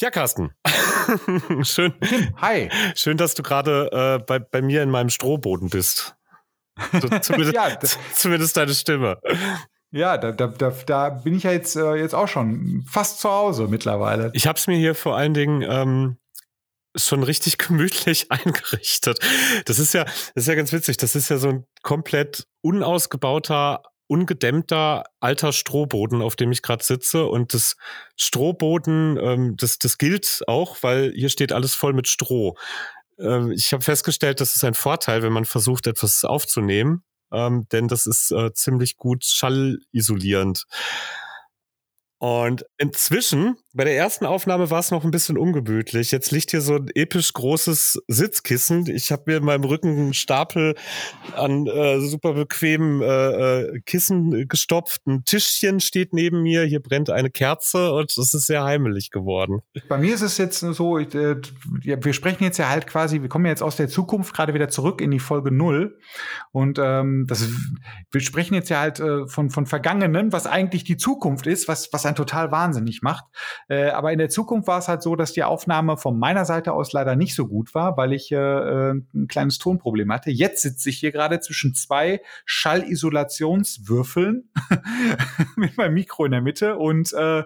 Ja, Carsten. Schön. Hi. Schön, dass du gerade äh, bei, bei mir in meinem Strohboden bist. So, zumindest, ja, zumindest deine Stimme. Ja, da, da, da, da bin ich ja jetzt, äh, jetzt auch schon fast zu Hause mittlerweile. Ich habe es mir hier vor allen Dingen ähm, schon richtig gemütlich eingerichtet. Das ist ja, das ist ja ganz witzig. Das ist ja so ein komplett unausgebauter ungedämmter alter Strohboden, auf dem ich gerade sitze. Und das Strohboden, ähm, das, das gilt auch, weil hier steht alles voll mit Stroh. Ähm, ich habe festgestellt, das ist ein Vorteil, wenn man versucht, etwas aufzunehmen, ähm, denn das ist äh, ziemlich gut schallisolierend. Und inzwischen, bei der ersten Aufnahme war es noch ein bisschen ungemütlich. Jetzt liegt hier so ein episch großes Sitzkissen. Ich habe mir in meinem Rücken einen Stapel an äh, super bequemen äh, äh, Kissen gestopft. Ein Tischchen steht neben mir. Hier brennt eine Kerze und es ist sehr heimelig geworden. Bei mir ist es jetzt so, ich, äh, wir sprechen jetzt ja halt quasi, wir kommen jetzt aus der Zukunft gerade wieder zurück in die Folge null Und ähm, das, wir sprechen jetzt ja halt äh, von, von Vergangenen, was eigentlich die Zukunft ist, was, was dann total wahnsinnig macht. Äh, aber in der Zukunft war es halt so, dass die Aufnahme von meiner Seite aus leider nicht so gut war, weil ich äh, ein kleines Tonproblem hatte. Jetzt sitze ich hier gerade zwischen zwei Schallisolationswürfeln mit meinem Mikro in der Mitte und äh,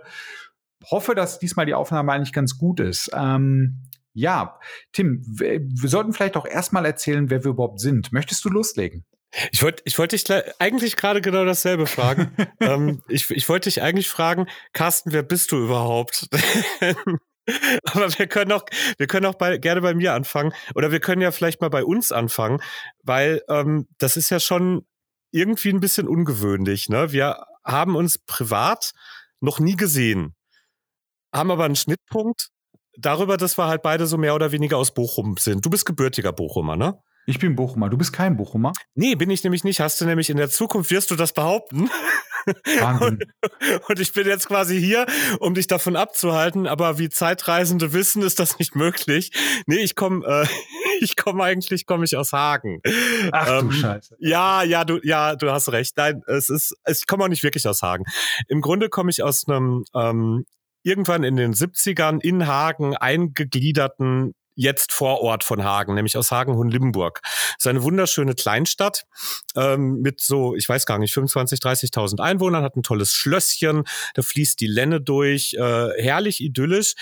hoffe, dass diesmal die Aufnahme eigentlich ganz gut ist. Ähm, ja, Tim, wir sollten vielleicht auch erstmal erzählen, wer wir überhaupt sind. Möchtest du loslegen? Ich wollte ich wollte dich eigentlich gerade genau dasselbe fragen. ähm, ich, ich wollte dich eigentlich fragen, Carsten, wer bist du überhaupt? Aber wir können auch, wir können auch bei, gerne bei mir anfangen. Oder wir können ja vielleicht mal bei uns anfangen, weil ähm, das ist ja schon irgendwie ein bisschen ungewöhnlich. Ne? Wir haben uns privat noch nie gesehen, haben aber einen Schnittpunkt darüber, dass wir halt beide so mehr oder weniger aus Bochum sind. Du bist gebürtiger Bochumer, ne? Ich bin Bochumer. Du bist kein Bochumer? Nee, bin ich nämlich nicht. Hast du nämlich in der Zukunft, wirst du das behaupten. Und, und, ich bin jetzt quasi hier, um dich davon abzuhalten, aber wie Zeitreisende wissen, ist das nicht möglich. Nee, ich komme äh, ich komme eigentlich komme ich aus Hagen. Ach ähm, du Scheiße. Ja, ja, du ja, du hast recht. Nein, es ist ich komme auch nicht wirklich aus Hagen. Im Grunde komme ich aus einem ähm, irgendwann in den 70ern in Hagen eingegliederten jetzt vor Ort von Hagen, nämlich aus Hagen-Hohenlimburg. Ist eine wunderschöne Kleinstadt ähm, mit so, ich weiß gar nicht, 25, 30.000 Einwohnern, hat ein tolles Schlösschen, da fließt die Lenne durch, äh, herrlich idyllisch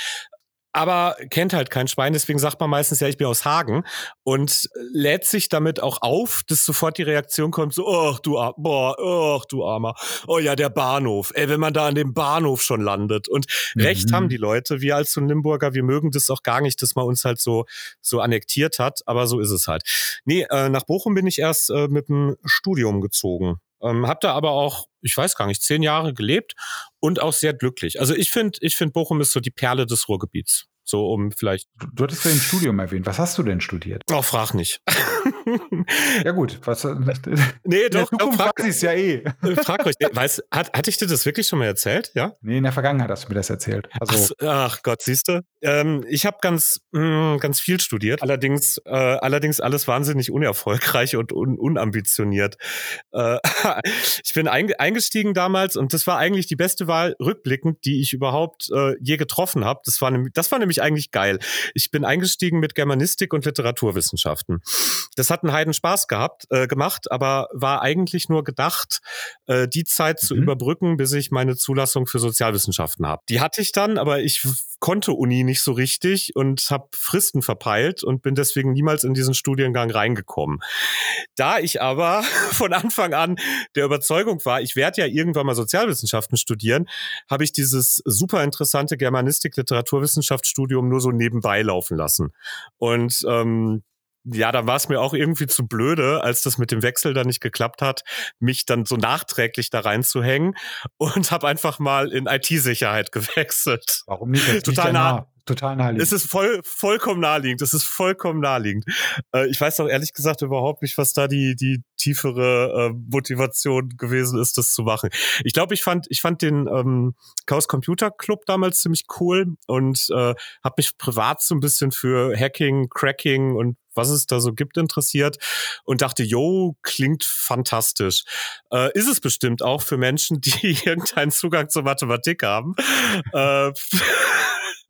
aber kennt halt kein Schwein, deswegen sagt man meistens, ja, ich bin aus Hagen und lädt sich damit auch auf, dass sofort die Reaktion kommt, so, ach du, boah, ach du Armer, oh ja, der Bahnhof, ey, wenn man da an dem Bahnhof schon landet und mhm. recht haben die Leute, wir als so Limburger, wir mögen das auch gar nicht, dass man uns halt so, so annektiert hat, aber so ist es halt. Nee, äh, nach Bochum bin ich erst äh, mit dem Studium gezogen. Ähm, hab da aber auch, ich weiß gar nicht, zehn Jahre gelebt und auch sehr glücklich. Also ich finde, ich finde Bochum ist so die Perle des Ruhrgebiets. So um vielleicht. Du, du hattest ja im Studium erwähnt. Was hast du denn studiert? Oh, frag nicht. ja gut, was Nee, doch, doch frag, weiß ja eh. Äh, frag euch, weiß, hat, hatte ich dir das wirklich schon mal erzählt? Ja? Nee, in der Vergangenheit hast du mir das erzählt. Also ach, ach Gott, siehst du? Ähm, ich habe ganz mh, mm, ganz viel studiert, allerdings äh, allerdings alles wahnsinnig unerfolgreich und un unambitioniert. Äh, ich bin eingestiegen damals und das war eigentlich die beste Wahl rückblickend, die ich überhaupt äh, je getroffen habe. Das war nämlich das war nämlich eigentlich geil. Ich bin eingestiegen mit Germanistik und Literaturwissenschaften. Das hat einen Heiden Spaß gehabt, äh, gemacht, aber war eigentlich nur gedacht, äh, die Zeit mhm. zu überbrücken, bis ich meine Zulassung für Sozialwissenschaften habe. Die hatte ich dann, aber ich konnte Uni nicht so richtig und habe Fristen verpeilt und bin deswegen niemals in diesen Studiengang reingekommen. Da ich aber von Anfang an der Überzeugung war, ich werde ja irgendwann mal Sozialwissenschaften studieren, habe ich dieses super interessante Germanistik, Literaturwissenschaftsstudium nur so nebenbei laufen lassen. Und ähm, ja, da war es mir auch irgendwie zu blöde, als das mit dem Wechsel dann nicht geklappt hat, mich dann so nachträglich da reinzuhängen und habe einfach mal in IT-Sicherheit gewechselt. Warum nicht? Total nah. Total naheliegend. Es ist voll, vollkommen naheliegend. Es ist vollkommen naheliegend. Äh, ich weiß auch ehrlich gesagt überhaupt nicht, was da die, die tiefere äh, Motivation gewesen ist, das zu machen. Ich glaube, ich fand, ich fand den ähm, Chaos Computer Club damals ziemlich cool und äh, habe mich privat so ein bisschen für Hacking, Cracking und was es da so gibt, interessiert und dachte, yo, klingt fantastisch. Äh, ist es bestimmt auch für Menschen, die irgendeinen Zugang zur Mathematik haben. äh,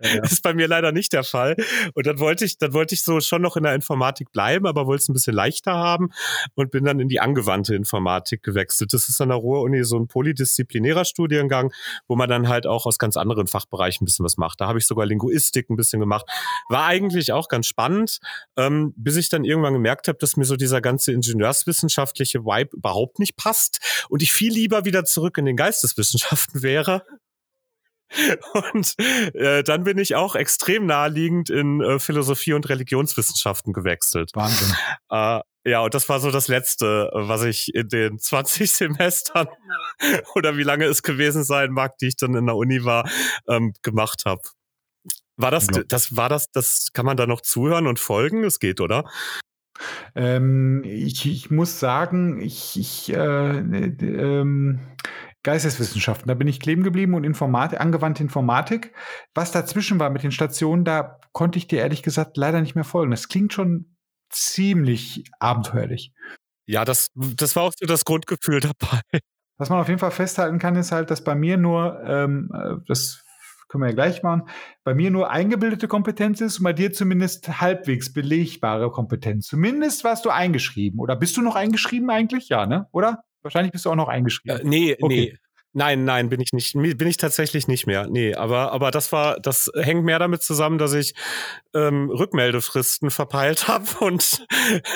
ja. ist bei mir leider nicht der Fall. Und dann wollte ich, dann wollte ich so schon noch in der Informatik bleiben, aber wollte es ein bisschen leichter haben und bin dann in die angewandte Informatik gewechselt. Das ist an der Ruhr-Uni so ein polydisziplinärer Studiengang, wo man dann halt auch aus ganz anderen Fachbereichen ein bisschen was macht. Da habe ich sogar Linguistik ein bisschen gemacht. War eigentlich auch ganz spannend, ähm, bis ich dann irgendwann gemerkt habe, dass mir so dieser ganze ingenieurswissenschaftliche Vibe überhaupt nicht passt und ich viel lieber wieder zurück in den Geisteswissenschaften wäre. Und äh, dann bin ich auch extrem naheliegend in äh, Philosophie und Religionswissenschaften gewechselt. Wahnsinn. Äh, ja, und das war so das Letzte, was ich in den 20 Semestern oder wie lange es gewesen sein mag, die ich dann in der Uni war, ähm, gemacht habe. War das, das, war das, das, kann man da noch zuhören und folgen? Es geht, oder? Ähm, ich, ich, muss sagen, ich, ich äh, ähm, Geisteswissenschaften, da bin ich kleben geblieben und Informatik, angewandte Informatik. Was dazwischen war mit den Stationen, da konnte ich dir ehrlich gesagt leider nicht mehr folgen. Das klingt schon ziemlich abenteuerlich. Ja, das, das war auch so das Grundgefühl dabei. Was man auf jeden Fall festhalten kann, ist halt, dass bei mir nur, ähm, äh, das können wir ja gleich machen, bei mir nur eingebildete Kompetenz ist und bei dir zumindest halbwegs belegbare Kompetenz. Zumindest warst du eingeschrieben. Oder bist du noch eingeschrieben eigentlich? Ja, ne? Oder? Wahrscheinlich bist du auch noch eingeschrieben. Äh, nee, okay. nee. Nein, nein, bin ich nicht. Bin ich tatsächlich nicht mehr. Nee, aber, aber das war, das hängt mehr damit zusammen, dass ich ähm, Rückmeldefristen verpeilt habe und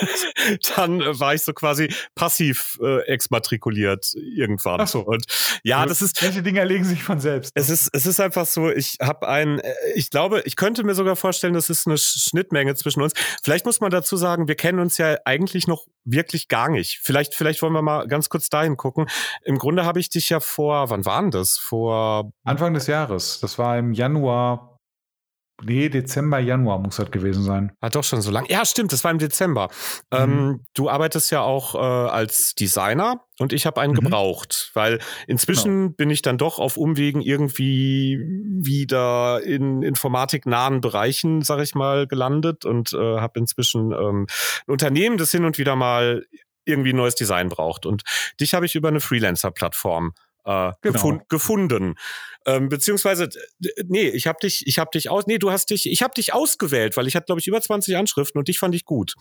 dann war ich so quasi passiv äh, exmatrikuliert irgendwann. Ach so. Und ja, also, das ist. Welche Dinge erlegen sich von selbst? Es ist, es ist einfach so, ich habe ein, äh, ich glaube, ich könnte mir sogar vorstellen, das ist eine Schnittmenge zwischen uns. Vielleicht muss man dazu sagen, wir kennen uns ja eigentlich noch wirklich gar nicht. Vielleicht, vielleicht wollen wir mal ganz kurz dahin gucken. Im Grunde habe ich dich ja vor, wann waren das? Vor Anfang des Jahres. Das war im Januar Nee, Dezember, Januar muss das gewesen sein. Hat doch schon so lange. Ja, stimmt, das war im Dezember. Mhm. Ähm, du arbeitest ja auch äh, als Designer und ich habe einen mhm. gebraucht, weil inzwischen genau. bin ich dann doch auf Umwegen irgendwie wieder in informatiknahen Bereichen, sag ich mal, gelandet und äh, habe inzwischen ähm, ein Unternehmen, das hin und wieder mal irgendwie ein neues Design braucht. Und dich habe ich über eine Freelancer-Plattform äh, genau. gefund, gefunden. Ähm, beziehungsweise, nee, ich habe dich, ich habe dich aus, nee, du hast dich, ich habe dich ausgewählt, weil ich hatte, glaube ich, über 20 Anschriften und dich fand ich gut.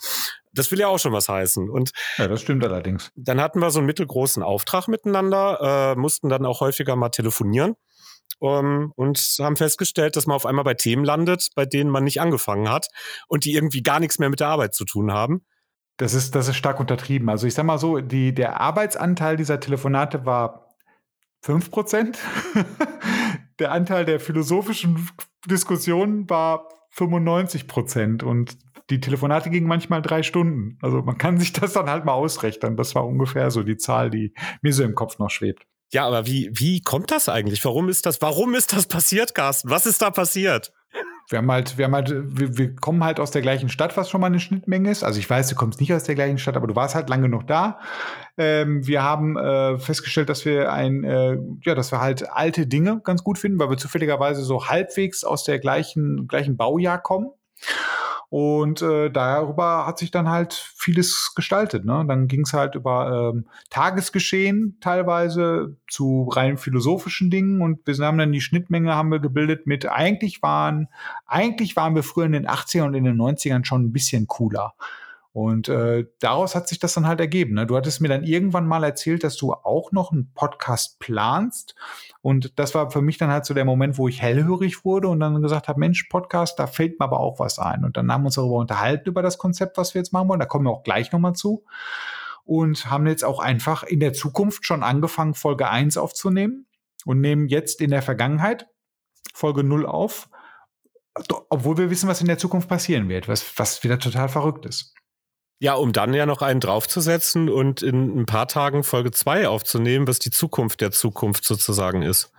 Das will ja auch schon was heißen. Und ja, das stimmt allerdings. Dann hatten wir so einen mittelgroßen Auftrag miteinander, äh, mussten dann auch häufiger mal telefonieren. Um, ähm, und haben festgestellt, dass man auf einmal bei Themen landet, bei denen man nicht angefangen hat und die irgendwie gar nichts mehr mit der Arbeit zu tun haben. Das ist, das ist stark untertrieben. Also ich sag mal so, die, der Arbeitsanteil dieser Telefonate war 5 Prozent. der Anteil der philosophischen Diskussionen war 95 Prozent und die Telefonate gingen manchmal drei Stunden. Also man kann sich das dann halt mal ausrechnen. Das war ungefähr so die Zahl, die mir so im Kopf noch schwebt. Ja, aber wie, wie kommt das eigentlich? Warum ist das, warum ist das passiert, Carsten? Was ist da passiert? Wir haben halt, wir haben halt, wir, wir, kommen halt aus der gleichen Stadt, was schon mal eine Schnittmenge ist. Also ich weiß, du kommst nicht aus der gleichen Stadt, aber du warst halt lange noch da. Ähm, wir haben äh, festgestellt, dass wir ein, äh, ja, dass wir halt alte Dinge ganz gut finden, weil wir zufälligerweise so halbwegs aus der gleichen, gleichen Baujahr kommen. Und äh, darüber hat sich dann halt vieles gestaltet. Ne? Dann ging es halt über ähm, Tagesgeschehen teilweise zu rein philosophischen Dingen und wir haben dann die Schnittmenge haben wir gebildet mit eigentlich waren, eigentlich waren wir früher in den 80ern und in den 90ern schon ein bisschen cooler. Und äh, daraus hat sich das dann halt ergeben. Ne? Du hattest mir dann irgendwann mal erzählt, dass du auch noch einen Podcast planst. Und das war für mich dann halt so der Moment, wo ich hellhörig wurde und dann gesagt habe, Mensch, Podcast, da fällt mir aber auch was ein. Und dann haben wir uns darüber unterhalten, über das Konzept, was wir jetzt machen wollen. Da kommen wir auch gleich nochmal zu. Und haben jetzt auch einfach in der Zukunft schon angefangen, Folge 1 aufzunehmen und nehmen jetzt in der Vergangenheit Folge 0 auf. Obwohl wir wissen, was in der Zukunft passieren wird, was, was wieder total verrückt ist. Ja, um dann ja noch einen draufzusetzen und in ein paar Tagen Folge 2 aufzunehmen, was die Zukunft der Zukunft sozusagen ist.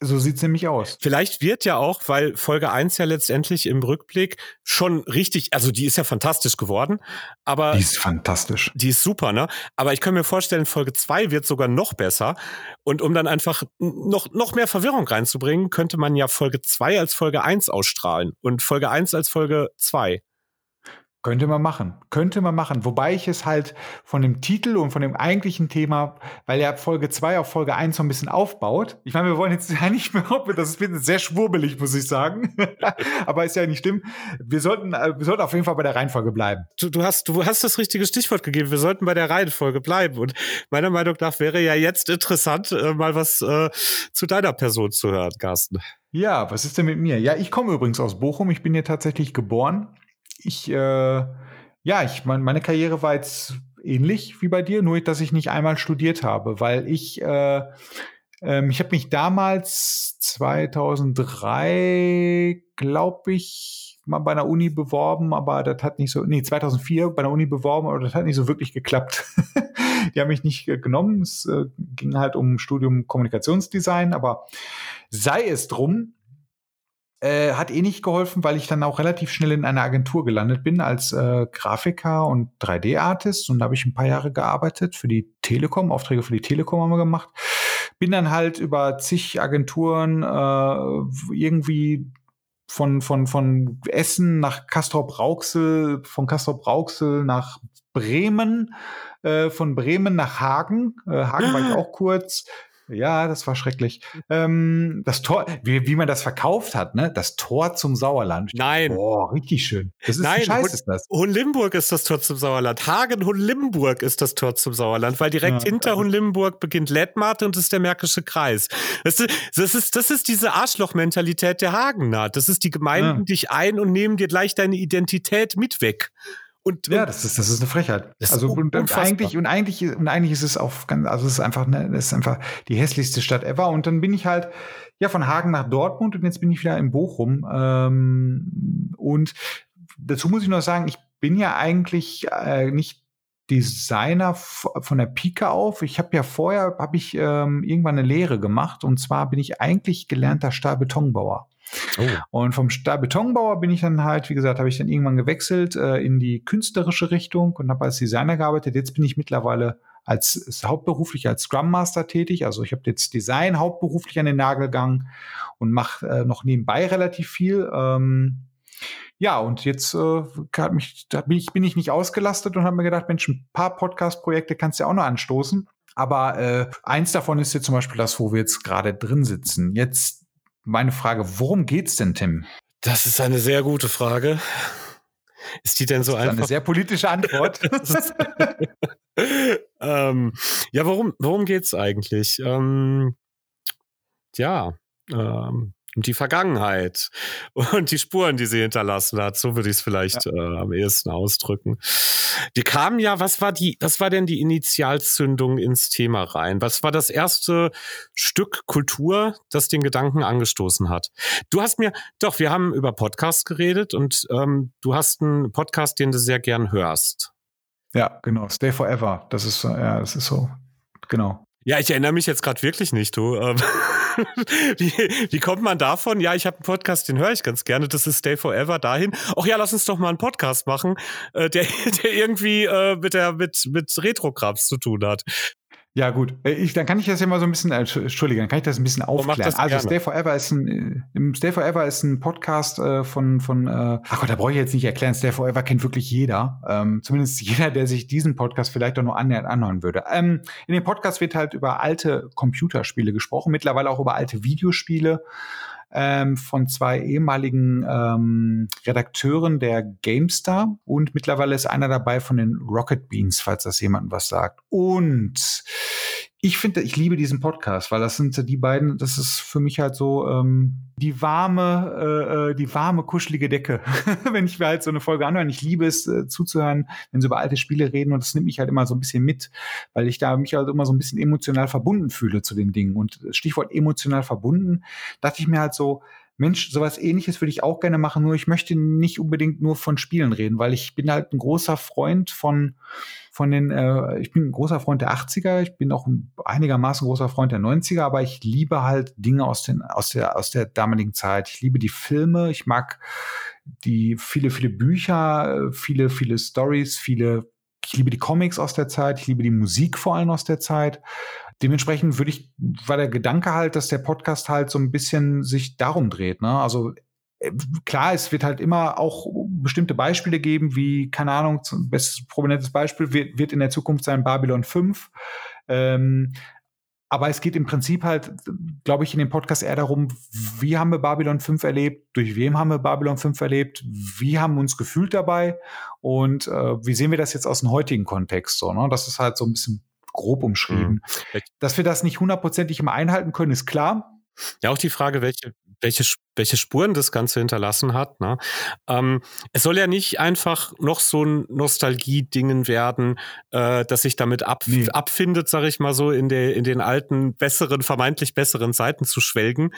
So sieht's nämlich aus. Vielleicht wird ja auch, weil Folge 1 ja letztendlich im Rückblick schon richtig, also die ist ja fantastisch geworden, aber. Die ist fantastisch. Die ist super, ne? Aber ich kann mir vorstellen, Folge 2 wird sogar noch besser. Und um dann einfach noch, noch mehr Verwirrung reinzubringen, könnte man ja Folge 2 als Folge 1 ausstrahlen und Folge 1 als Folge 2. Könnte man machen. Könnte man machen. Wobei ich es halt von dem Titel und von dem eigentlichen Thema, weil ja Folge 2 auf Folge 1 so ein bisschen aufbaut. Ich meine, wir wollen jetzt ja nicht mehr, das ist sehr schwurbelig, muss ich sagen. Aber ist ja nicht schlimm. Wir sollten, äh, wir sollten auf jeden Fall bei der Reihenfolge bleiben. Du, du, hast, du hast das richtige Stichwort gegeben. Wir sollten bei der Reihenfolge bleiben. Und meiner Meinung nach wäre ja jetzt interessant, äh, mal was äh, zu deiner Person zu hören, Carsten. Ja, was ist denn mit mir? Ja, ich komme übrigens aus Bochum. Ich bin hier tatsächlich geboren ich, äh, ja, ich, mein, meine Karriere war jetzt ähnlich wie bei dir, nur dass ich nicht einmal studiert habe, weil ich, äh, ähm, ich habe mich damals 2003, glaube ich, mal bei einer Uni beworben, aber das hat nicht so, nee, 2004 bei einer Uni beworben, aber das hat nicht so wirklich geklappt. Die haben mich nicht genommen. Es äh, ging halt um Studium Kommunikationsdesign, aber sei es drum, äh, hat eh nicht geholfen, weil ich dann auch relativ schnell in einer Agentur gelandet bin als äh, Grafiker und 3D-Artist und da habe ich ein paar Jahre gearbeitet für die Telekom, Aufträge für die Telekom haben wir gemacht. Bin dann halt über zig Agenturen äh, irgendwie von, von, von Essen nach Castrop-Rauxel, von Castrop-Rauxel nach Bremen, äh, von Bremen nach Hagen. Äh, Hagen war ich auch kurz. Ja, das war schrecklich. Ähm, das Tor, wie, wie man das verkauft hat, ne? Das Tor zum Sauerland. Nein. Boah, richtig schön. Das ist Nein, Scheiß ist das. Hohenlimburg ist das Tor zum Sauerland. Hagen Hohenlimburg ist das Tor zum Sauerland, weil direkt ja, hinter Hohenlimburg beginnt Lettmate und das ist der Märkische Kreis. Das ist, das ist, das ist diese Arschlochmentalität der Hagener. Das ist die Gemeinden ja. dich ein und nehmen dir gleich deine Identität mit weg. Und, ja, das ist, das ist eine Frechheit. also und, und, eigentlich und eigentlich und eigentlich ist es auch ganz, also es ist einfach ne, es ist einfach die hässlichste Stadt ever. Und dann bin ich halt ja von Hagen nach Dortmund und jetzt bin ich wieder in Bochum. Ähm, und dazu muss ich noch sagen, ich bin ja eigentlich äh, nicht Designer von der Pike auf. Ich habe ja vorher habe ich ähm, irgendwann eine Lehre gemacht und zwar bin ich eigentlich gelernter Stahlbetonbauer. Oh. Und vom Stahlbetonbauer bin ich dann halt, wie gesagt, habe ich dann irgendwann gewechselt äh, in die künstlerische Richtung und habe als Designer gearbeitet. Jetzt bin ich mittlerweile als hauptberuflich als Scrum Master tätig. Also ich habe jetzt Design hauptberuflich an den Nagel gegangen und mache äh, noch nebenbei relativ viel. Ähm, ja, und jetzt äh, mich, da bin ich, bin ich nicht ausgelastet und habe mir gedacht, Mensch, ein paar Podcast-Projekte kannst du ja auch noch anstoßen. Aber äh, eins davon ist jetzt zum Beispiel das, wo wir jetzt gerade drin sitzen. Jetzt meine Frage, worum geht's denn, Tim? Das ist eine sehr gute Frage. Ist die denn so das ist einfach? Eine sehr politische Antwort. ähm, ja, worum, worum geht's eigentlich? Ähm, ja, ähm, um die Vergangenheit und die Spuren, die sie hinterlassen hat. So würde ich es vielleicht ja. äh, am ehesten ausdrücken. Wir kamen ja, was war die, was war denn die Initialzündung ins Thema rein? Was war das erste Stück Kultur, das den Gedanken angestoßen hat? Du hast mir, doch, wir haben über Podcasts geredet und ähm, du hast einen Podcast, den du sehr gern hörst. Ja, genau. Stay Forever. Das ist, ja, das ist so, genau. Ja, ich erinnere mich jetzt gerade wirklich nicht, du. Ähm, wie, wie kommt man davon? Ja, ich habe einen Podcast, den höre ich ganz gerne. Das ist Stay Forever dahin. Ach ja, lass uns doch mal einen Podcast machen, äh, der, der irgendwie äh, mit der mit mit Retrograbs zu tun hat. Ja, gut. Äh, ich, dann kann ich das ja mal so ein bisschen, äh, Entschuldige, dann kann ich das ein bisschen aufklären. Also Stay Forever ist ein, äh, Stay Forever ist ein Podcast äh, von, von äh, ach Gott, da brauche ich jetzt nicht erklären. Stay Forever kennt wirklich jeder. Ähm, zumindest jeder, der sich diesen Podcast vielleicht auch nur annähernd anhören würde. Ähm, in dem Podcast wird halt über alte Computerspiele gesprochen, mittlerweile auch über alte Videospiele ähm, von zwei ehemaligen ähm, Redakteuren der GameStar und mittlerweile ist einer dabei von den Rocket Beans, falls das jemandem was sagt. Und ich finde, ich liebe diesen Podcast, weil das sind die beiden, das ist für mich halt so ähm, die warme, äh, äh die warme, kuschelige Decke, wenn ich mir halt so eine Folge anhöre. Ich liebe es äh, zuzuhören, wenn sie über alte Spiele reden und das nimmt mich halt immer so ein bisschen mit, weil ich da mich halt immer so ein bisschen emotional verbunden fühle zu den Dingen. Und Stichwort emotional verbunden, dachte ich mir halt so, Mensch, sowas ähnliches würde ich auch gerne machen, nur ich möchte nicht unbedingt nur von Spielen reden, weil ich bin halt ein großer Freund von von den, äh, ich bin ein großer Freund der 80er, ich bin auch ein einigermaßen großer Freund der 90er, aber ich liebe halt Dinge aus, den, aus, der, aus der damaligen Zeit. Ich liebe die Filme, ich mag die viele, viele Bücher, viele, viele Stories, viele, ich liebe die Comics aus der Zeit, ich liebe die Musik vor allem aus der Zeit. Dementsprechend würde ich, war der Gedanke halt, dass der Podcast halt so ein bisschen sich darum dreht. Ne? Also äh, klar, es wird halt immer auch bestimmte Beispiele geben, wie, keine Ahnung, bestes prominentes Beispiel wird, wird in der Zukunft sein Babylon 5. Ähm, aber es geht im Prinzip halt, glaube ich, in dem Podcast eher darum, wie haben wir Babylon 5 erlebt, durch wem haben wir Babylon 5 erlebt, wie haben wir uns gefühlt dabei und äh, wie sehen wir das jetzt aus dem heutigen Kontext so. Ne? Das ist halt so ein bisschen grob umschrieben. Mhm. Dass wir das nicht hundertprozentig immer einhalten können, ist klar. Ja, auch die Frage, welche, welche, welche Spuren das Ganze hinterlassen hat. Ne? Ähm, es soll ja nicht einfach noch so ein Nostalgie-Dingen werden, äh, dass sich damit ab, nee. abfindet, sag ich mal so, in, der, in den alten, besseren, vermeintlich besseren Zeiten zu schwelgen.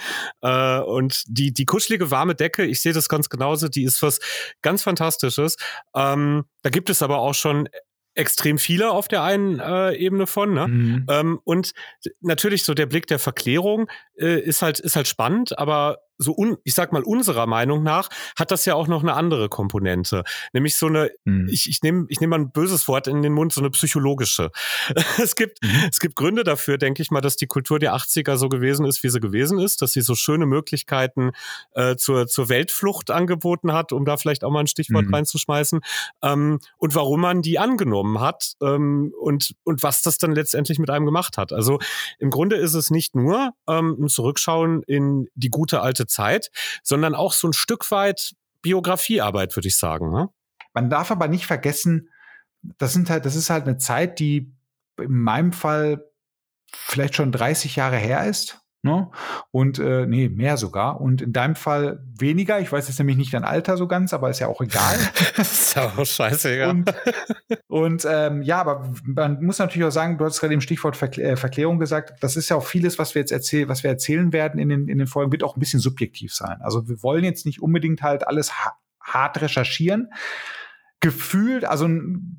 Äh, und die, die kuschelige warme Decke, ich sehe das ganz genauso, die ist was ganz Fantastisches. Ähm, da gibt es aber auch schon extrem viele auf der einen äh, Ebene von. Ne? Mhm. Ähm, und natürlich so der Blick der Verklärung äh, ist halt ist halt spannend, aber so un, ich sag mal unserer Meinung nach hat das ja auch noch eine andere Komponente, nämlich so eine mhm. ich ich nehme ich nehme mal ein böses Wort in den Mund, so eine psychologische. es gibt mhm. es gibt Gründe dafür, denke ich mal, dass die Kultur der 80er so gewesen ist, wie sie gewesen ist, dass sie so schöne Möglichkeiten äh, zur zur Weltflucht angeboten hat, um da vielleicht auch mal ein Stichwort mhm. reinzuschmeißen ähm, und warum man die angenommen hat ähm, und und was das dann letztendlich mit einem gemacht hat. Also im Grunde ist es nicht nur ähm, ein Zurückschauen in die gute alte Zeit, sondern auch so ein Stück weit Biografiearbeit, würde ich sagen. Ne? Man darf aber nicht vergessen, das sind halt, das ist halt eine Zeit, die in meinem Fall vielleicht schon 30 Jahre her ist. Ne? Und äh, nee, mehr sogar. Und in deinem Fall weniger. Ich weiß jetzt nämlich nicht dein Alter so ganz, aber ist ja auch egal. ist ja auch scheißegal. Und, und ähm, ja, aber man muss natürlich auch sagen, du hast gerade im Stichwort Verkl äh, Verklärung gesagt, das ist ja auch vieles, was wir jetzt erzählen, was wir erzählen werden in den, in den Folgen, wird auch ein bisschen subjektiv sein. Also wir wollen jetzt nicht unbedingt halt alles ha hart recherchieren gefühlt, also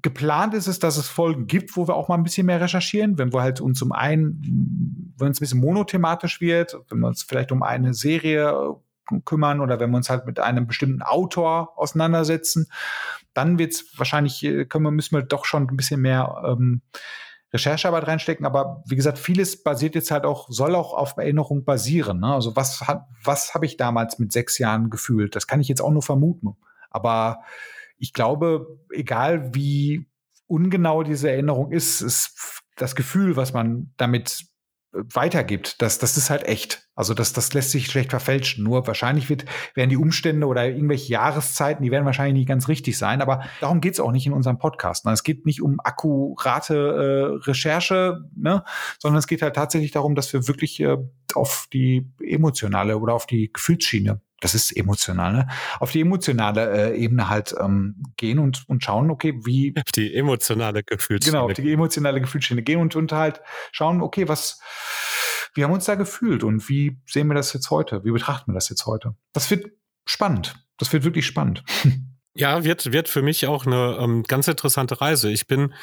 geplant ist es, dass es Folgen gibt, wo wir auch mal ein bisschen mehr recherchieren, wenn wir halt uns zum einen, wenn es ein bisschen monothematisch wird, wenn wir uns vielleicht um eine Serie kümmern oder wenn wir uns halt mit einem bestimmten Autor auseinandersetzen, dann wird es wahrscheinlich, äh, können wir, müssen wir doch schon ein bisschen mehr ähm, Recherchearbeit reinstecken. Aber wie gesagt, vieles basiert jetzt halt auch, soll auch auf Erinnerung basieren. Ne? Also was hat, was habe ich damals mit sechs Jahren gefühlt? Das kann ich jetzt auch nur vermuten. Aber ich glaube, egal wie ungenau diese Erinnerung ist, ist das Gefühl, was man damit äh, weitergibt, das, das ist halt echt. Also das, das lässt sich schlecht verfälschen. Nur wahrscheinlich wird, werden die Umstände oder irgendwelche Jahreszeiten, die werden wahrscheinlich nicht ganz richtig sein. Aber darum geht es auch nicht in unserem Podcast. Es geht nicht um akkurate äh, Recherche, ne? sondern es geht halt tatsächlich darum, dass wir wirklich äh, auf die emotionale oder auf die Gefühlsschiene das ist emotional, ne? auf die emotionale äh, Ebene halt ähm, gehen und, und schauen, okay, wie. Die emotionale Gefühlsschiene. Genau, die emotionale Gefühlsschiene gehen und, und halt schauen, okay, was, wie haben wir uns da gefühlt und wie sehen wir das jetzt heute? Wie betrachten wir das jetzt heute? Das wird spannend. Das wird wirklich spannend. Ja, wird, wird für mich auch eine ähm, ganz interessante Reise. Ich bin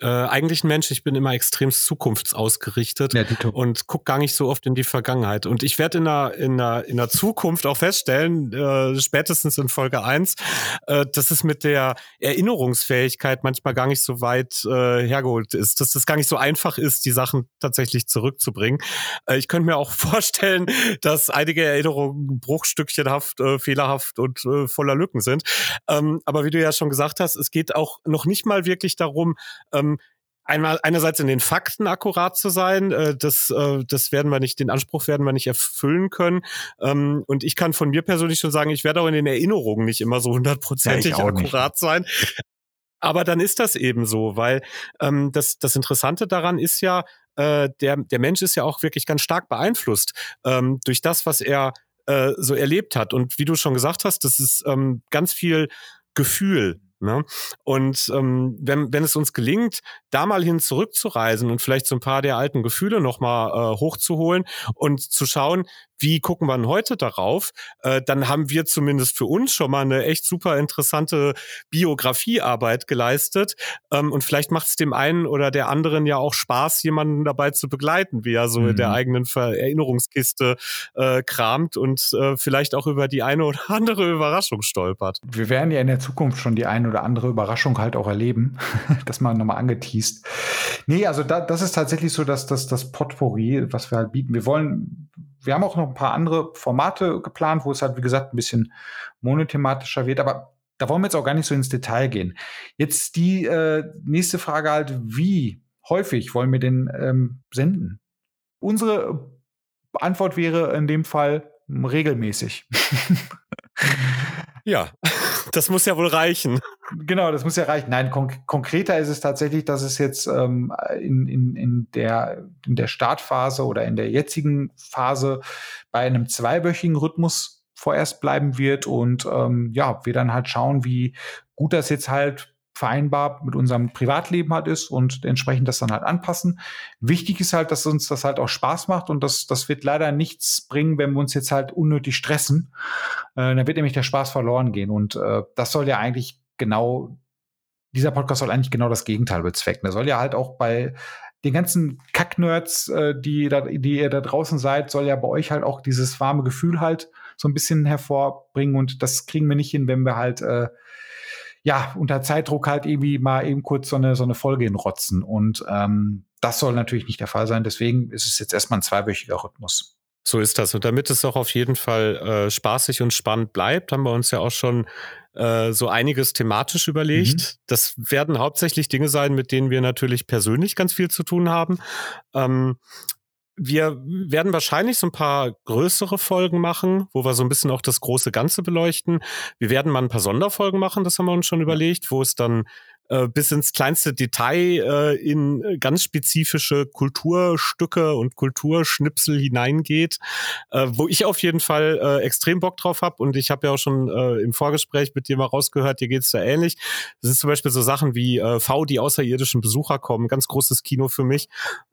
äh, eigentlich ein Mensch, ich bin immer extrem zukunftsausgerichtet ja, und guck gar nicht so oft in die Vergangenheit. Und ich werde in der, in, der, in der Zukunft auch feststellen, äh, spätestens in Folge eins, äh, dass es mit der Erinnerungsfähigkeit manchmal gar nicht so weit äh, hergeholt ist, dass das gar nicht so einfach ist, die Sachen tatsächlich zurückzubringen. Äh, ich könnte mir auch vorstellen, dass einige Erinnerungen bruchstückchenhaft, äh, fehlerhaft und äh, voller Lücken sind. Ähm, aber wie du ja schon gesagt hast, es geht auch noch nicht mal wirklich darum, ähm, einmal einerseits in den Fakten akkurat zu sein, äh, das, äh, das werden wir nicht, den Anspruch werden wir nicht erfüllen können. Ähm, und ich kann von mir persönlich schon sagen, ich werde auch in den Erinnerungen nicht immer so hundertprozentig ja, akkurat nicht. sein. Aber dann ist das eben so, weil ähm, das, das Interessante daran ist ja, äh, der, der Mensch ist ja auch wirklich ganz stark beeinflusst ähm, durch das, was er äh, so erlebt hat. Und wie du schon gesagt hast, das ist ähm, ganz viel Gefühl. Ne? Und ähm, wenn, wenn es uns gelingt, da mal hin zurückzureisen und vielleicht so ein paar der alten Gefühle nochmal äh, hochzuholen und zu schauen, wie gucken wir denn heute darauf, äh, dann haben wir zumindest für uns schon mal eine echt super interessante Biografiearbeit geleistet. Ähm, und vielleicht macht es dem einen oder der anderen ja auch Spaß, jemanden dabei zu begleiten, wie er so mhm. in der mhm. eigenen Erinnerungskiste äh, kramt und äh, vielleicht auch über die eine oder andere Überraschung stolpert. Wir werden ja in der Zukunft schon die eine oder andere Überraschung halt auch erleben. das mal nochmal angeteased. Nee, also da, das ist tatsächlich so, dass das, das Potpourri, was wir halt bieten. Wir wollen wir haben auch noch ein paar andere Formate geplant, wo es halt, wie gesagt, ein bisschen monothematischer wird, aber da wollen wir jetzt auch gar nicht so ins Detail gehen. Jetzt die äh, nächste Frage halt, wie häufig wollen wir denn ähm, senden? Unsere Antwort wäre in dem Fall regelmäßig. ja, das muss ja wohl reichen. Genau, das muss ja reichen. Nein, konk konkreter ist es tatsächlich, dass es jetzt ähm, in, in, in, der, in der Startphase oder in der jetzigen Phase bei einem zweiwöchigen Rhythmus vorerst bleiben wird und ähm, ja, wir dann halt schauen, wie gut das jetzt halt vereinbar mit unserem Privatleben halt ist und entsprechend das dann halt anpassen. Wichtig ist halt, dass uns das halt auch Spaß macht und das, das wird leider nichts bringen, wenn wir uns jetzt halt unnötig stressen. Äh, dann wird nämlich der Spaß verloren gehen und äh, das soll ja eigentlich genau, dieser Podcast soll eigentlich genau das Gegenteil bezwecken. Der soll ja halt auch bei den ganzen Kacknerds, äh, die, da, die ihr da draußen seid, soll ja bei euch halt auch dieses warme Gefühl halt so ein bisschen hervorbringen und das kriegen wir nicht hin, wenn wir halt äh, ja, unter Zeitdruck halt irgendwie mal eben kurz so eine, so eine Folge hinrotzen. Und ähm, das soll natürlich nicht der Fall sein. Deswegen ist es jetzt erstmal ein zweiwöchiger Rhythmus. So ist das. Und damit es auch auf jeden Fall äh, spaßig und spannend bleibt, haben wir uns ja auch schon äh, so einiges thematisch überlegt. Mhm. Das werden hauptsächlich Dinge sein, mit denen wir natürlich persönlich ganz viel zu tun haben. Ähm, wir werden wahrscheinlich so ein paar größere Folgen machen, wo wir so ein bisschen auch das große Ganze beleuchten. Wir werden mal ein paar Sonderfolgen machen, das haben wir uns schon überlegt, wo es dann äh, bis ins kleinste Detail äh, in ganz spezifische Kulturstücke und Kulturschnipsel hineingeht, äh, wo ich auf jeden Fall äh, extrem Bock drauf habe. Und ich habe ja auch schon äh, im Vorgespräch mit dir mal rausgehört, dir geht's da ähnlich. Das sind zum Beispiel so Sachen wie äh, V, die außerirdischen Besucher kommen, ganz großes Kino für mich.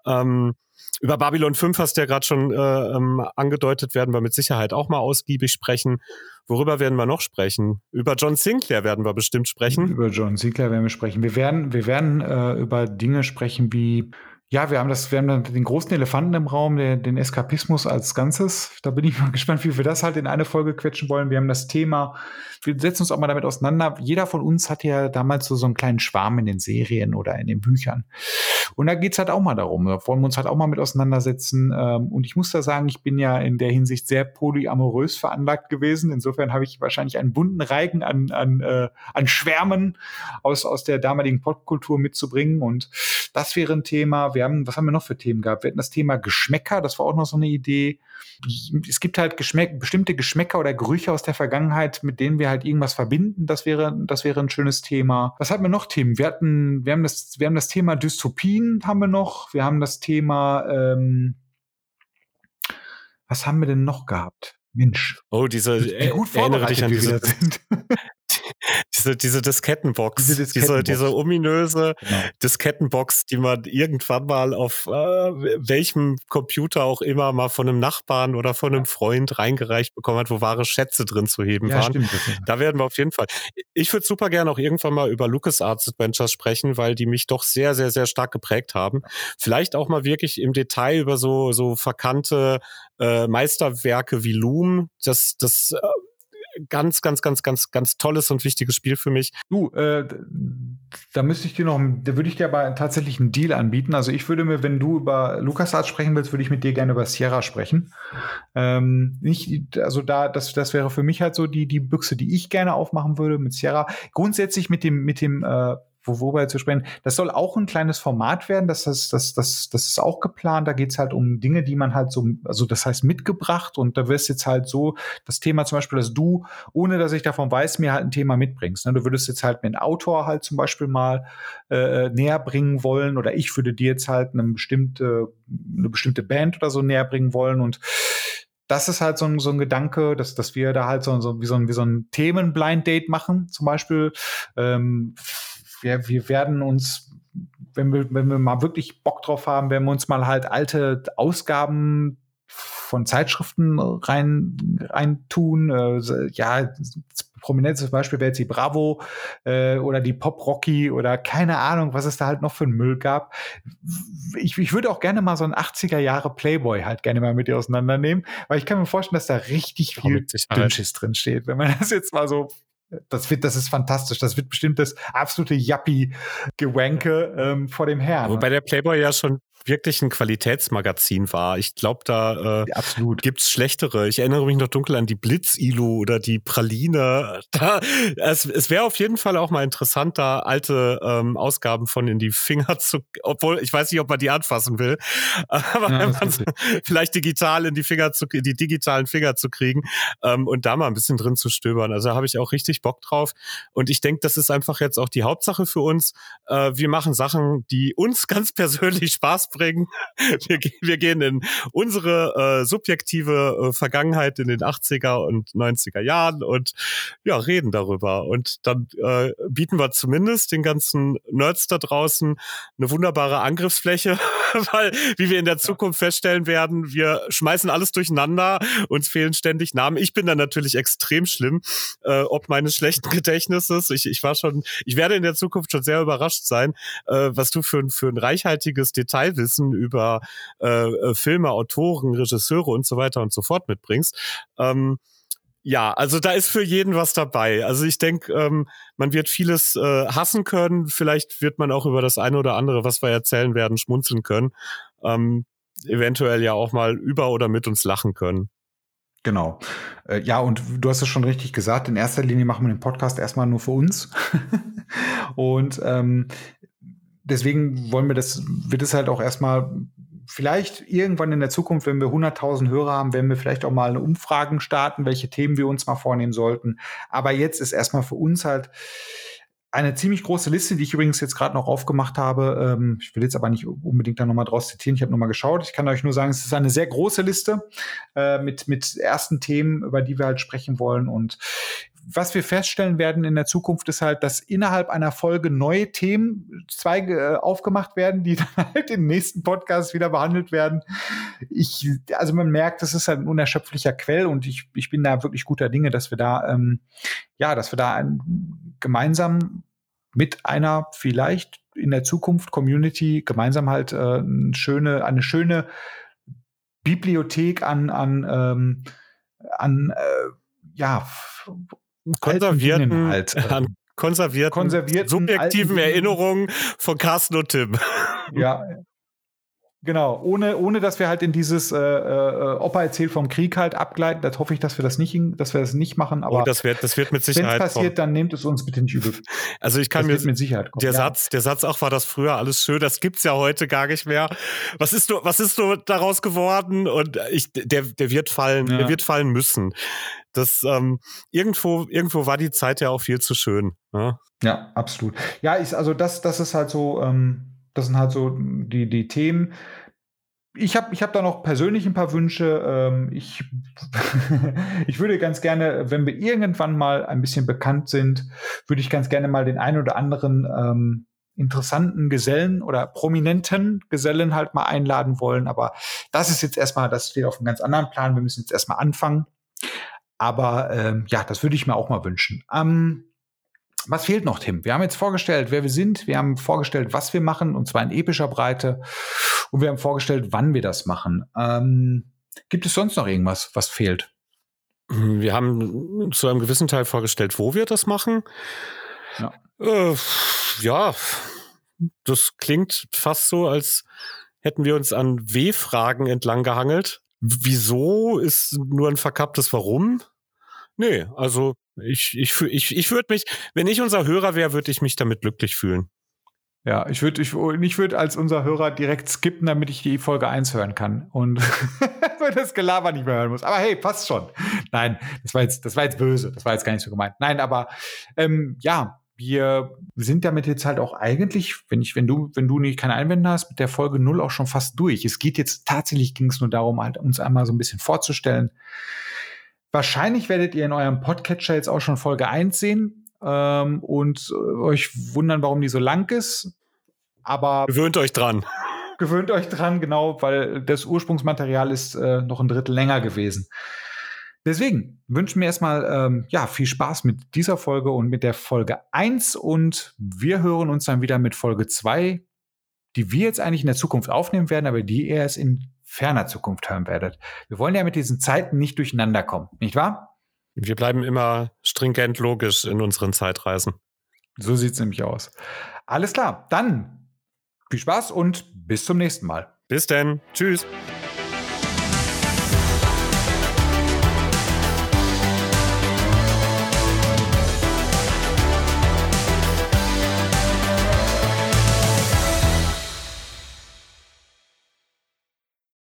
Ähm, über Babylon 5 hast du ja gerade schon äh, ähm, angedeutet, werden wir mit Sicherheit auch mal ausgiebig sprechen. Worüber werden wir noch sprechen? Über John Sinclair werden wir bestimmt sprechen. Über John Sinclair werden wir sprechen. Wir werden, wir werden äh, über Dinge sprechen wie ja, wir haben das, wir haben den großen Elefanten im Raum, der, den Eskapismus als Ganzes. Da bin ich mal gespannt, wie wir das halt in eine Folge quetschen wollen. Wir haben das Thema, wir setzen uns auch mal damit auseinander. Jeder von uns hatte ja damals so, so einen kleinen Schwarm in den Serien oder in den Büchern. Und da geht's halt auch mal darum. Da wollen wir uns halt auch mal mit auseinandersetzen. Ähm, und ich muss da sagen, ich bin ja in der Hinsicht sehr polyamorös veranlagt gewesen. Insofern habe ich wahrscheinlich einen bunten Reigen an, an, äh, an Schwärmen aus, aus der damaligen Popkultur mitzubringen. Und das wäre ein Thema. Wir haben, was haben wir noch für Themen gehabt? Wir hatten das Thema Geschmäcker, das war auch noch so eine Idee. Es gibt halt Geschmäck, bestimmte Geschmäcker oder Gerüche aus der Vergangenheit, mit denen wir halt irgendwas verbinden. Das wäre, das wäre ein schönes Thema. Was hatten wir noch Themen? Wir hatten, wir haben das, wir haben das Thema Dystopien haben wir noch. Wir haben das Thema, ähm, was haben wir denn noch gehabt? Mensch. Oh, diese, wie gut vorbereitet wir wieder sind. Diese, diese Diskettenbox, diese, Diskettenbox. diese, diese ominöse genau. Diskettenbox, die man irgendwann mal auf äh, welchem Computer auch immer mal von einem Nachbarn oder von einem Freund reingereicht bekommen hat, wo wahre Schätze drin zu heben ja, waren. Stimmt, da werden wir auf jeden Fall. Ich würde super gerne auch irgendwann mal über LucasArts Adventures sprechen, weil die mich doch sehr, sehr, sehr stark geprägt haben. Vielleicht auch mal wirklich im Detail über so, so verkannte äh, Meisterwerke wie Loom. Das, das äh, ganz, ganz, ganz, ganz, ganz tolles und wichtiges Spiel für mich. Du, äh, da müsste ich dir noch, da würde ich dir aber tatsächlich einen Deal anbieten. Also ich würde mir, wenn du über LucasArts sprechen willst, würde ich mit dir gerne über Sierra sprechen. Ähm, nicht, also da, das, das wäre für mich halt so die, die Büchse, die ich gerne aufmachen würde mit Sierra. Grundsätzlich mit dem, mit dem äh, wo, worüber zu sprechen. Das soll auch ein kleines Format werden, das, das, das, das, das ist auch geplant. Da geht es halt um Dinge, die man halt so, also das heißt mitgebracht und da wirst jetzt halt so das Thema zum Beispiel, dass du, ohne dass ich davon weiß, mir halt ein Thema mitbringst. Ne? Du würdest jetzt halt mit einem Autor halt zum Beispiel mal äh, näher bringen wollen oder ich würde dir jetzt halt eine bestimmte, eine bestimmte Band oder so näher bringen wollen und das ist halt so ein, so ein Gedanke, dass, dass wir da halt so, so, wie, so ein, wie so ein Themen-Blind-Date machen, zum Beispiel. Ähm, wir, wir werden uns wenn wir, wenn wir mal wirklich Bock drauf haben, werden wir uns mal halt alte Ausgaben von Zeitschriften rein, rein tun. Äh, ja, prominentes Beispiel wäre jetzt die Bravo äh, oder die Pop Rocky oder keine Ahnung, was es da halt noch für einen Müll gab. Ich, ich würde auch gerne mal so ein 80er Jahre Playboy halt gerne mal mit dir auseinandernehmen, weil ich kann mir vorstellen, dass da richtig viel Dünnschiss drin steht. Wenn man das jetzt mal so das wird, das ist fantastisch. Das wird bestimmt das absolute Yuppie-Gewanke ähm, vor dem Herrn. Wobei der Playboy ja schon wirklich ein Qualitätsmagazin war. Ich glaube, da äh, Absolut. gibt's schlechtere. Ich erinnere mich noch dunkel an die Blitz-Ilu oder die Praline. Da, es es wäre auf jeden Fall auch mal interessant, da alte ähm, Ausgaben von in die Finger zu, obwohl ich weiß nicht, ob man die anfassen will, aber ja, wenn man vielleicht digital in die Finger zu, die digitalen Finger zu kriegen ähm, und da mal ein bisschen drin zu stöbern. Also da habe ich auch richtig Bock drauf. Und ich denke, das ist einfach jetzt auch die Hauptsache für uns. Äh, wir machen Sachen, die uns ganz persönlich Spaß bringen. Wir, wir gehen in unsere äh, subjektive äh, Vergangenheit in den 80er und 90er Jahren und ja, reden darüber. Und dann äh, bieten wir zumindest den ganzen Nerds da draußen eine wunderbare Angriffsfläche, weil, wie wir in der Zukunft feststellen werden, wir schmeißen alles durcheinander, uns fehlen ständig Namen. Ich bin da natürlich extrem schlimm, äh, ob meines schlechten Gedächtnisses. Ich, ich war schon, ich werde in der Zukunft schon sehr überrascht sein, äh, was du für, für ein reichhaltiges Detailwissen über äh, äh, Filme, Autoren, Regisseure und so weiter und so fort mitbringst. Ähm, ja, also da ist für jeden was dabei. Also ich denke, ähm, man wird vieles äh, hassen können. Vielleicht wird man auch über das eine oder andere, was wir erzählen werden, schmunzeln können. Ähm, eventuell ja auch mal über oder mit uns lachen können. Genau. Äh, ja, und du hast es schon richtig gesagt. In erster Linie machen wir den Podcast erstmal nur für uns. und ähm, deswegen wollen wir das, wird es halt auch erstmal vielleicht irgendwann in der Zukunft, wenn wir 100.000 Hörer haben, werden wir vielleicht auch mal eine Umfragen starten, welche Themen wir uns mal vornehmen sollten. Aber jetzt ist erstmal für uns halt eine ziemlich große Liste, die ich übrigens jetzt gerade noch aufgemacht habe. Ähm, ich will jetzt aber nicht unbedingt da nochmal draus zitieren. Ich habe nochmal geschaut. Ich kann euch nur sagen, es ist eine sehr große Liste äh, mit, mit ersten Themen, über die wir halt sprechen wollen. Und was wir feststellen werden in der Zukunft ist halt, dass innerhalb einer Folge neue Themen zwei äh, aufgemacht werden, die dann halt im nächsten Podcast wieder behandelt werden. Ich, also man merkt, das ist halt ein unerschöpflicher Quell und ich, ich bin da wirklich guter Dinge, dass wir da, ähm, ja, dass wir da ein, gemeinsam mit einer vielleicht in der Zukunft Community gemeinsam halt äh, eine schöne, eine schöne Bibliothek an, an, ähm, an äh, ja, konservierten, halt, äh, an konservierten, konservierten subjektiven Erinnerungen von Carsten und Tim. Ja, Genau, ohne, ohne dass wir halt in dieses äh, äh, Opa erzählt vom Krieg halt abgleiten. Das hoffe ich, dass wir das nicht, dass wir das nicht machen. Aber oh, das wird, das wird mit Sicherheit. Wenn es passiert, kommen. dann nehmt es uns bitte nicht übel. Also ich kann das mir mit Sicherheit kommen. Der ja. Satz, der Satz auch war das früher alles schön. Das gibt's ja heute gar nicht mehr. Was ist du, was ist du daraus geworden? Und ich, der, der wird fallen, ja. der wird fallen müssen. Das ähm, irgendwo, irgendwo war die Zeit ja auch viel zu schön. Ne? Ja, absolut. Ja, ich, also das, das ist halt so. Ähm das sind halt so die, die Themen. Ich habe ich hab da noch persönlich ein paar Wünsche. Ähm, ich, ich würde ganz gerne, wenn wir irgendwann mal ein bisschen bekannt sind, würde ich ganz gerne mal den einen oder anderen ähm, interessanten Gesellen oder prominenten Gesellen halt mal einladen wollen. Aber das ist jetzt erstmal, das steht auf einem ganz anderen Plan. Wir müssen jetzt erstmal anfangen. Aber ähm, ja, das würde ich mir auch mal wünschen. Ähm, was fehlt noch, Tim? Wir haben jetzt vorgestellt, wer wir sind. Wir haben vorgestellt, was wir machen, und zwar in epischer Breite. Und wir haben vorgestellt, wann wir das machen. Ähm, gibt es sonst noch irgendwas, was fehlt? Wir haben zu einem gewissen Teil vorgestellt, wo wir das machen. Ja, äh, ja das klingt fast so, als hätten wir uns an W-Fragen entlang gehangelt. Wieso ist nur ein verkapptes Warum? Nee, also ich, ich, ich, ich würde mich, wenn ich unser Hörer wäre, würde ich mich damit glücklich fühlen. Ja, ich würde ich, ich würd als unser Hörer direkt skippen, damit ich die Folge 1 hören kann und das Gelaber nicht mehr hören muss. Aber hey, passt schon. Nein, das war jetzt, das war jetzt böse. Das war jetzt gar nicht so gemeint. Nein, aber ähm, ja, wir sind damit jetzt halt auch eigentlich, wenn ich, wenn du, wenn du nicht keine Einwände hast, mit der Folge 0 auch schon fast durch. Es geht jetzt tatsächlich ging es nur darum, halt uns einmal so ein bisschen vorzustellen, Wahrscheinlich werdet ihr in eurem Podcatcher jetzt auch schon Folge 1 sehen ähm, und äh, euch wundern, warum die so lang ist. Aber gewöhnt euch dran. Gewöhnt euch dran, genau, weil das Ursprungsmaterial ist äh, noch ein Drittel länger gewesen. Deswegen wünschen wir erstmal ähm, ja, viel Spaß mit dieser Folge und mit der Folge 1 und wir hören uns dann wieder mit Folge 2, die wir jetzt eigentlich in der Zukunft aufnehmen werden, aber die erst in ferner Zukunft hören werdet. Wir wollen ja mit diesen Zeiten nicht durcheinander kommen, nicht wahr? Wir bleiben immer stringent logisch in unseren Zeitreisen. So sieht es nämlich aus. Alles klar, dann Viel Spaß und bis zum nächsten Mal. Bis denn. Tschüss.